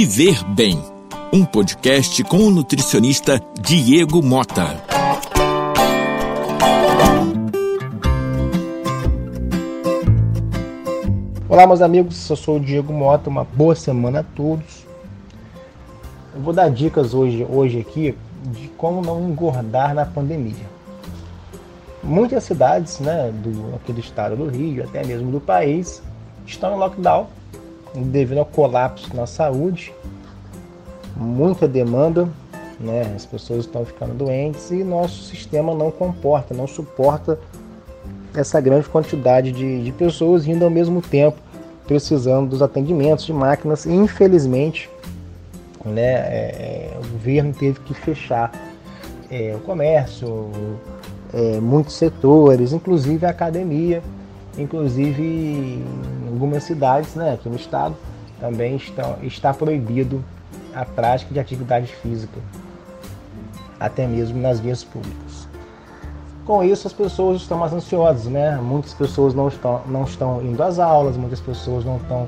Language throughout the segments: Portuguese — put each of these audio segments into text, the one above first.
Viver Bem, um podcast com o nutricionista Diego Mota. Olá, meus amigos, eu sou o Diego Mota. Uma boa semana a todos. Eu vou dar dicas hoje, hoje aqui de como não engordar na pandemia. Muitas cidades, né, do, aqui do estado do Rio, até mesmo do país, estão em lockdown devido ao colapso na saúde, muita demanda, né, as pessoas estão ficando doentes e nosso sistema não comporta, não suporta essa grande quantidade de, de pessoas indo ao mesmo tempo precisando dos atendimentos de máquinas. Infelizmente, né, é, o governo teve que fechar é, o comércio, é, muitos setores, inclusive a academia, inclusive em algumas cidades né, no estado também estão, está proibido a prática de atividade física, até mesmo nas vias públicas. Com isso, as pessoas estão mais ansiosas, né? Muitas pessoas não estão, não estão indo às aulas, muitas pessoas não estão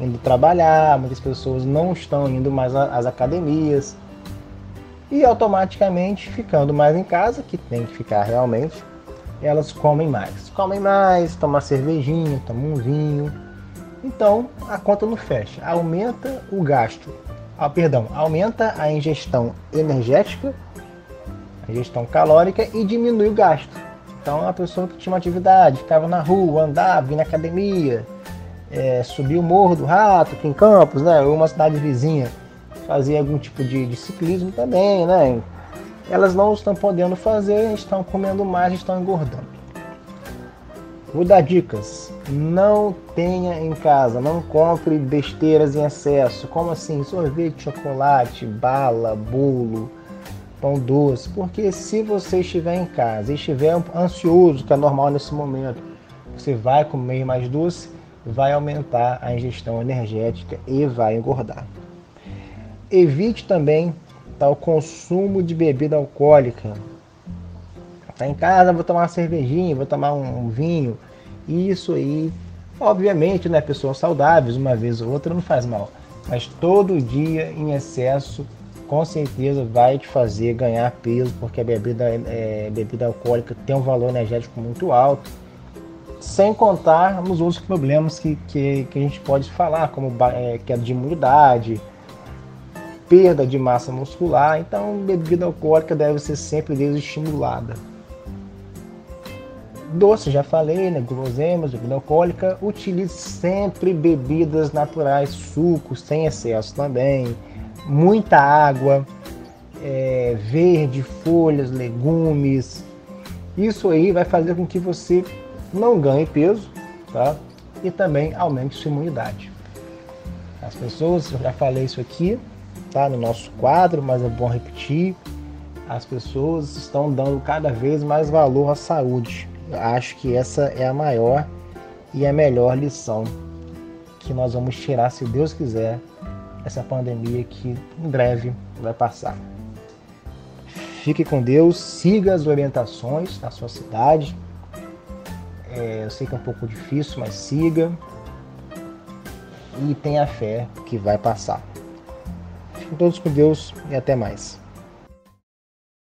indo trabalhar, muitas pessoas não estão indo mais às academias. E automaticamente, ficando mais em casa, que tem que ficar realmente, elas comem mais. Comem mais, tomam cervejinha, tomam um vinho. Então, a conta não fecha. Aumenta o gasto. Ah, perdão, aumenta a ingestão energética ingestão calórica e diminui o gasto. Então, a pessoa que tinha uma atividade, ficava na rua, andava, ia na academia, é, subia o Morro do Rato, aqui em Campos, né, ou uma cidade vizinha, fazia algum tipo de, de ciclismo também, né? Elas não estão podendo fazer, estão comendo mais, estão engordando. Vou dar dicas. Não tenha em casa, não compre besteiras em excesso. Como assim? Sorvete, chocolate, bala, bolo, pão doce, porque se você estiver em casa e estiver ansioso, que é normal nesse momento, você vai comer mais doce, vai aumentar a ingestão energética e vai engordar. Evite também tá, o consumo de bebida alcoólica. Tá em casa, vou tomar uma cervejinha, vou tomar um, vinho. Isso aí, obviamente, né, pessoas saudáveis, uma vez ou outra não faz mal, mas todo dia em excesso com certeza vai te fazer ganhar peso, porque a bebida, é, bebida alcoólica tem um valor energético muito alto, sem contar nos outros problemas que, que, que a gente pode falar, como é, queda de imunidade, perda de massa muscular. Então, bebida alcoólica deve ser sempre desestimulada. Doce, já falei, né? Guloseimas, bebida alcoólica. Utilize sempre bebidas naturais, sucos, sem excesso também muita água, é, verde, folhas, legumes. Isso aí vai fazer com que você não ganhe peso, tá? E também aumente sua imunidade. As pessoas, eu já falei isso aqui, tá? No nosso quadro, mas é bom repetir. As pessoas estão dando cada vez mais valor à saúde. Eu acho que essa é a maior e a melhor lição que nós vamos tirar, se Deus quiser, essa pandemia que em breve vai passar. Fique com Deus, siga as orientações na sua cidade. É, eu sei que é um pouco difícil, mas siga e tenha fé que vai passar. Fiquem todos com Deus e até mais.